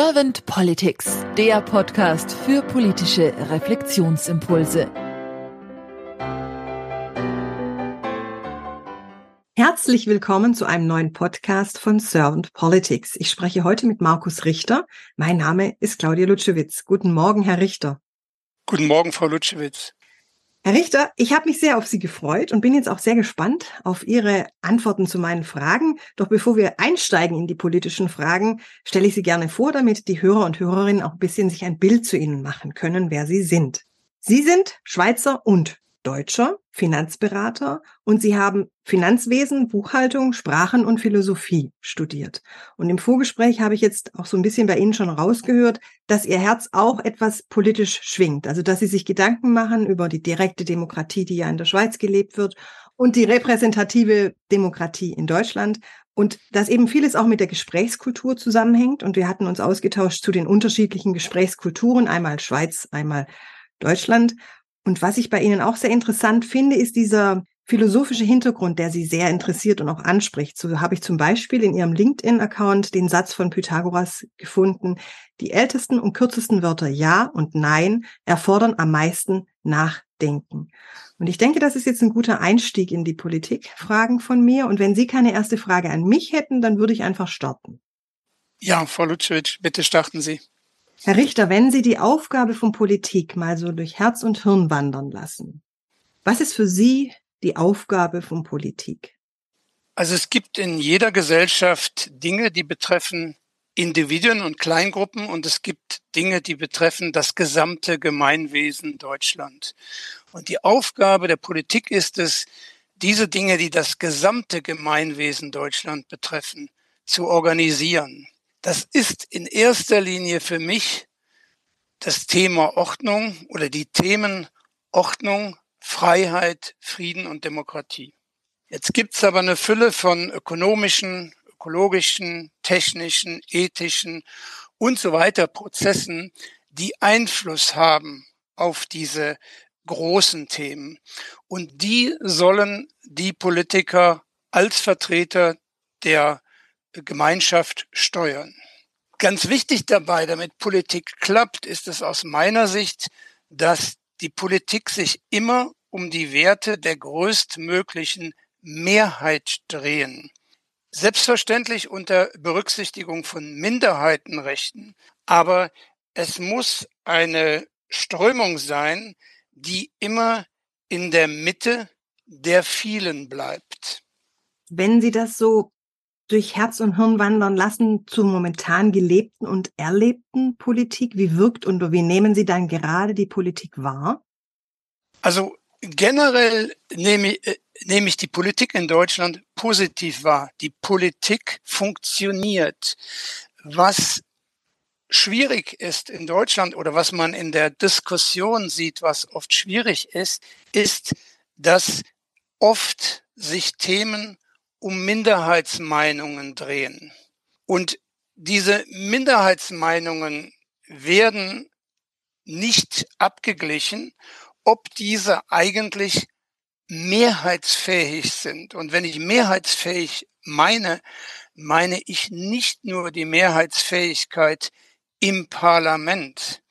Servant Politics, der Podcast für politische Reflexionsimpulse. Herzlich willkommen zu einem neuen Podcast von Servant Politics. Ich spreche heute mit Markus Richter. Mein Name ist Claudia Lutschewitz. Guten Morgen, Herr Richter. Guten Morgen, Frau Lutschewitz. Herr Richter, ich habe mich sehr auf Sie gefreut und bin jetzt auch sehr gespannt auf Ihre Antworten zu meinen Fragen. Doch bevor wir einsteigen in die politischen Fragen, stelle ich Sie gerne vor, damit die Hörer und Hörerinnen auch ein bisschen sich ein Bild zu Ihnen machen können, wer Sie sind. Sie sind Schweizer und Deutscher, Finanzberater und Sie haben Finanzwesen, Buchhaltung, Sprachen und Philosophie studiert. Und im Vorgespräch habe ich jetzt auch so ein bisschen bei Ihnen schon rausgehört, dass Ihr Herz auch etwas politisch schwingt. Also dass Sie sich Gedanken machen über die direkte Demokratie, die ja in der Schweiz gelebt wird und die repräsentative Demokratie in Deutschland. Und dass eben vieles auch mit der Gesprächskultur zusammenhängt. Und wir hatten uns ausgetauscht zu den unterschiedlichen Gesprächskulturen, einmal Schweiz, einmal Deutschland. Und was ich bei Ihnen auch sehr interessant finde, ist dieser philosophische Hintergrund, der Sie sehr interessiert und auch anspricht. So habe ich zum Beispiel in Ihrem LinkedIn-Account den Satz von Pythagoras gefunden. Die ältesten und kürzesten Wörter Ja und Nein erfordern am meisten Nachdenken. Und ich denke, das ist jetzt ein guter Einstieg in die Politik. Fragen von mir. Und wenn Sie keine erste Frage an mich hätten, dann würde ich einfach starten. Ja, Frau Lutschewitsch, bitte starten Sie. Herr Richter, wenn Sie die Aufgabe von Politik mal so durch Herz und Hirn wandern lassen, was ist für Sie die Aufgabe von Politik? Also es gibt in jeder Gesellschaft Dinge, die betreffen Individuen und Kleingruppen und es gibt Dinge, die betreffen das gesamte Gemeinwesen Deutschland. Und die Aufgabe der Politik ist es, diese Dinge, die das gesamte Gemeinwesen Deutschland betreffen, zu organisieren. Das ist in erster Linie für mich das Thema Ordnung oder die Themen Ordnung, Freiheit, Frieden und Demokratie. Jetzt gibt's aber eine Fülle von ökonomischen, ökologischen, technischen, ethischen und so weiter Prozessen, die Einfluss haben auf diese großen Themen. Und die sollen die Politiker als Vertreter der Gemeinschaft steuern. Ganz wichtig dabei, damit Politik klappt, ist es aus meiner Sicht, dass die Politik sich immer um die Werte der größtmöglichen Mehrheit drehen. Selbstverständlich unter Berücksichtigung von Minderheitenrechten, aber es muss eine Strömung sein, die immer in der Mitte der vielen bleibt. Wenn Sie das so durch Herz und Hirn wandern lassen zur momentan gelebten und erlebten Politik? Wie wirkt und wie nehmen Sie dann gerade die Politik wahr? Also generell nehme, äh, nehme ich die Politik in Deutschland positiv wahr. Die Politik funktioniert. Was schwierig ist in Deutschland oder was man in der Diskussion sieht, was oft schwierig ist, ist, dass oft sich Themen um Minderheitsmeinungen drehen. Und diese Minderheitsmeinungen werden nicht abgeglichen, ob diese eigentlich mehrheitsfähig sind. Und wenn ich mehrheitsfähig meine, meine ich nicht nur die Mehrheitsfähigkeit im Parlament.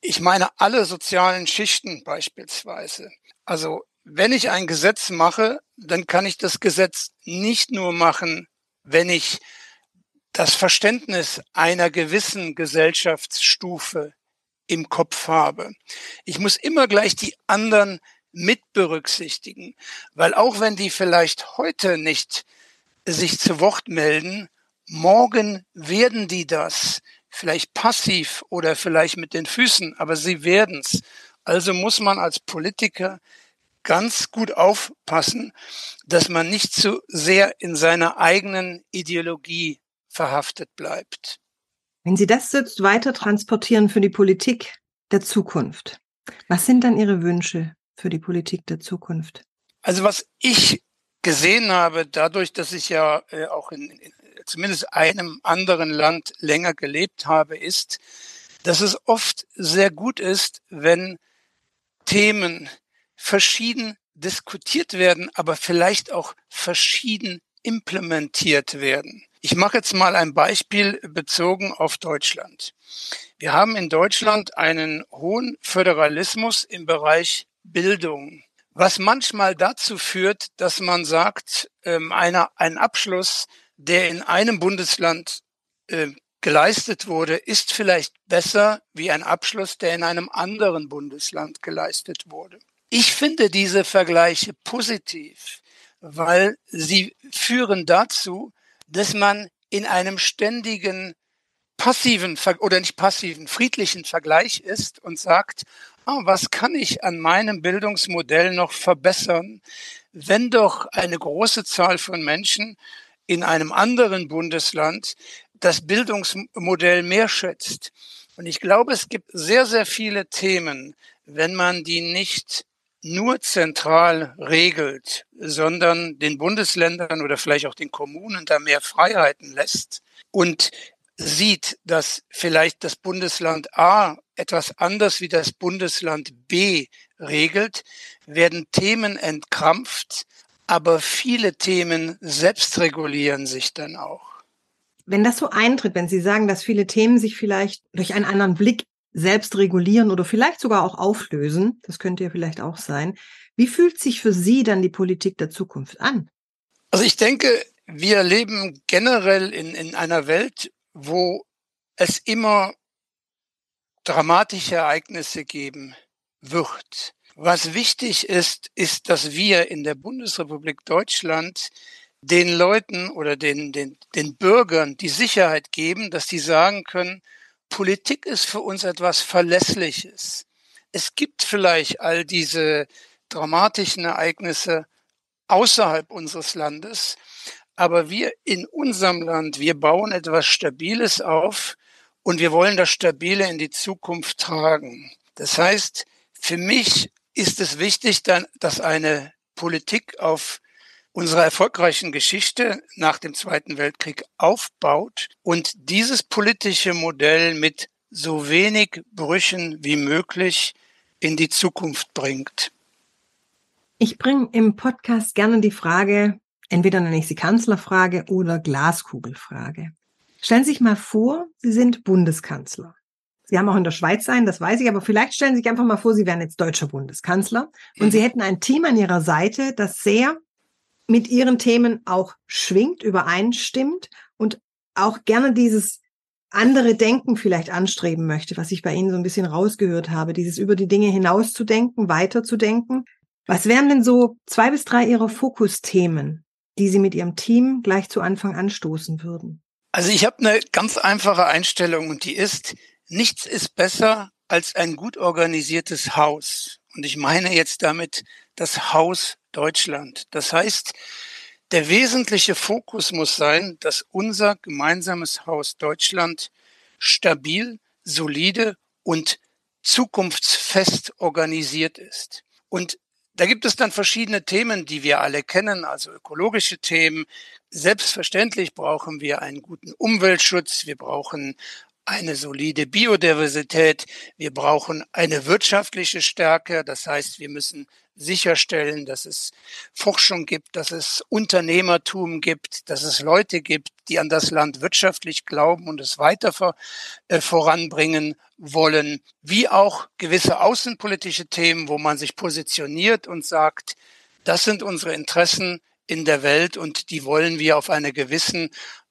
Ich meine alle sozialen Schichten beispielsweise. Also wenn ich ein Gesetz mache, dann kann ich das Gesetz nicht nur machen, wenn ich das Verständnis einer gewissen Gesellschaftsstufe im Kopf habe. Ich muss immer gleich die anderen mit berücksichtigen, weil auch wenn die vielleicht heute nicht sich zu Wort melden, morgen werden die das, vielleicht passiv oder vielleicht mit den Füßen, aber sie werden's. Also muss man als Politiker ganz gut aufpassen, dass man nicht zu sehr in seiner eigenen Ideologie verhaftet bleibt. Wenn Sie das jetzt weiter transportieren für die Politik der Zukunft, was sind dann Ihre Wünsche für die Politik der Zukunft? Also was ich gesehen habe, dadurch, dass ich ja äh, auch in, in zumindest einem anderen Land länger gelebt habe, ist, dass es oft sehr gut ist, wenn Themen verschieden diskutiert werden, aber vielleicht auch verschieden implementiert werden. Ich mache jetzt mal ein Beispiel bezogen auf Deutschland. Wir haben in Deutschland einen hohen Föderalismus im Bereich Bildung, was manchmal dazu führt, dass man sagt, ähm, einer, ein Abschluss, der in einem Bundesland äh, geleistet wurde, ist vielleicht besser wie ein Abschluss, der in einem anderen Bundesland geleistet wurde. Ich finde diese Vergleiche positiv, weil sie führen dazu, dass man in einem ständigen passiven oder nicht passiven, friedlichen Vergleich ist und sagt, oh, was kann ich an meinem Bildungsmodell noch verbessern, wenn doch eine große Zahl von Menschen in einem anderen Bundesland das Bildungsmodell mehr schätzt. Und ich glaube, es gibt sehr, sehr viele Themen, wenn man die nicht nur zentral regelt, sondern den Bundesländern oder vielleicht auch den Kommunen da mehr Freiheiten lässt und sieht, dass vielleicht das Bundesland A etwas anders wie das Bundesland B regelt, werden Themen entkrampft, aber viele Themen selbst regulieren sich dann auch. Wenn das so eintritt, wenn Sie sagen, dass viele Themen sich vielleicht durch einen anderen Blick selbst regulieren oder vielleicht sogar auch auflösen, das könnte ja vielleicht auch sein, wie fühlt sich für Sie dann die Politik der Zukunft an? Also ich denke, wir leben generell in, in einer Welt, wo es immer dramatische Ereignisse geben wird. Was wichtig ist, ist, dass wir in der Bundesrepublik Deutschland den Leuten oder den, den, den Bürgern die Sicherheit geben, dass sie sagen können, Politik ist für uns etwas Verlässliches. Es gibt vielleicht all diese dramatischen Ereignisse außerhalb unseres Landes, aber wir in unserem Land, wir bauen etwas Stabiles auf und wir wollen das Stabile in die Zukunft tragen. Das heißt, für mich ist es wichtig, dass eine Politik auf unserer erfolgreichen Geschichte nach dem Zweiten Weltkrieg aufbaut und dieses politische Modell mit so wenig Brüchen wie möglich in die Zukunft bringt. Ich bringe im Podcast gerne die Frage, entweder nenne ich sie Kanzlerfrage oder Glaskugelfrage. Stellen Sie sich mal vor, Sie sind Bundeskanzler. Sie haben auch in der Schweiz sein, das weiß ich, aber vielleicht stellen Sie sich einfach mal vor, Sie wären jetzt deutscher Bundeskanzler und Sie mhm. hätten ein Team an Ihrer Seite, das sehr mit ihren Themen auch schwingt, übereinstimmt und auch gerne dieses andere Denken vielleicht anstreben möchte, was ich bei Ihnen so ein bisschen rausgehört habe, dieses über die Dinge hinauszudenken, weiterzudenken. Was wären denn so zwei bis drei Ihrer Fokusthemen, die Sie mit Ihrem Team gleich zu Anfang anstoßen würden? Also ich habe eine ganz einfache Einstellung und die ist, nichts ist besser als ein gut organisiertes Haus. Und ich meine jetzt damit das Haus Deutschland. Das heißt, der wesentliche Fokus muss sein, dass unser gemeinsames Haus Deutschland stabil, solide und zukunftsfest organisiert ist. Und da gibt es dann verschiedene Themen, die wir alle kennen, also ökologische Themen. Selbstverständlich brauchen wir einen guten Umweltschutz, wir brauchen eine solide Biodiversität, wir brauchen eine wirtschaftliche Stärke, das heißt, wir müssen sicherstellen, dass es Forschung gibt, dass es Unternehmertum gibt, dass es Leute gibt, die an das Land wirtschaftlich glauben und es weiter äh, voranbringen wollen, wie auch gewisse außenpolitische Themen, wo man sich positioniert und sagt, das sind unsere Interessen in der Welt und die wollen wir auf eine gewissen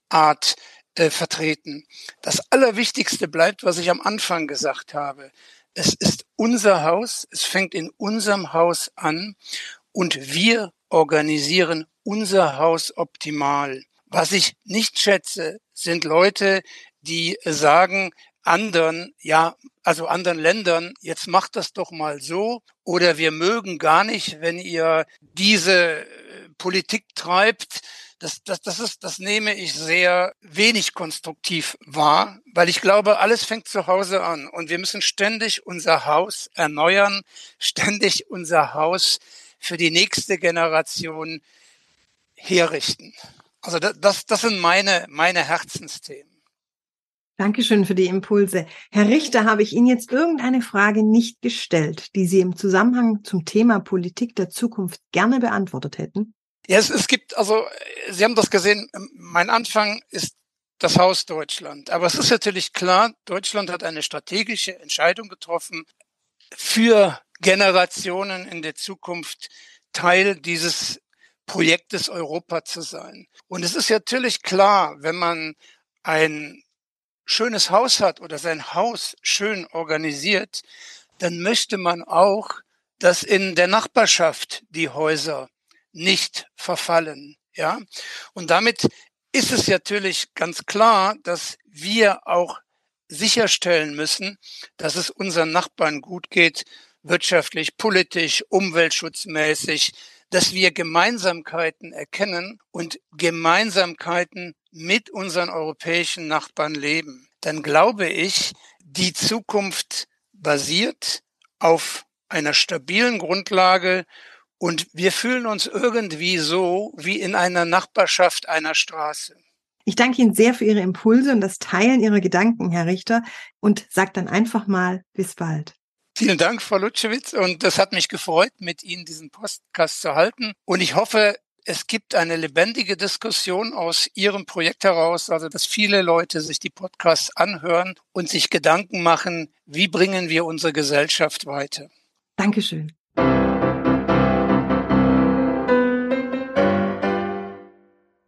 Art äh, vertreten. Das Allerwichtigste bleibt, was ich am Anfang gesagt habe es ist unser Haus, es fängt in unserem Haus an und wir organisieren unser Haus optimal. Was ich nicht schätze, sind Leute, die sagen anderen, ja, also anderen Ländern, jetzt macht das doch mal so oder wir mögen gar nicht, wenn ihr diese äh, Politik treibt, das, das, das, ist, das nehme ich sehr wenig konstruktiv wahr, weil ich glaube, alles fängt zu Hause an und wir müssen ständig unser Haus erneuern, ständig unser Haus für die nächste Generation herrichten. Also das, das sind meine, meine Herzensthemen. Dankeschön für die Impulse. Herr Richter, habe ich Ihnen jetzt irgendeine Frage nicht gestellt, die Sie im Zusammenhang zum Thema Politik der Zukunft gerne beantwortet hätten? Ja, es, es gibt, also Sie haben das gesehen, mein Anfang ist das Haus Deutschland. Aber es ist natürlich klar, Deutschland hat eine strategische Entscheidung getroffen, für Generationen in der Zukunft Teil dieses Projektes Europa zu sein. Und es ist natürlich klar, wenn man ein schönes Haus hat oder sein Haus schön organisiert, dann möchte man auch, dass in der Nachbarschaft die Häuser nicht verfallen. Ja, und damit ist es natürlich ganz klar, dass wir auch sicherstellen müssen, dass es unseren Nachbarn gut geht, wirtschaftlich, politisch, umweltschutzmäßig, dass wir Gemeinsamkeiten erkennen und Gemeinsamkeiten mit unseren europäischen Nachbarn leben. Dann glaube ich, die Zukunft basiert auf einer stabilen Grundlage und wir fühlen uns irgendwie so wie in einer Nachbarschaft einer Straße. Ich danke Ihnen sehr für Ihre Impulse und das Teilen Ihrer Gedanken, Herr Richter, und sage dann einfach mal bis bald. Vielen Dank, Frau Lutschewitz, und das hat mich gefreut, mit Ihnen diesen Podcast zu halten. Und ich hoffe, es gibt eine lebendige Diskussion aus Ihrem Projekt heraus, also dass viele Leute sich die Podcasts anhören und sich Gedanken machen, wie bringen wir unsere Gesellschaft weiter. Dankeschön.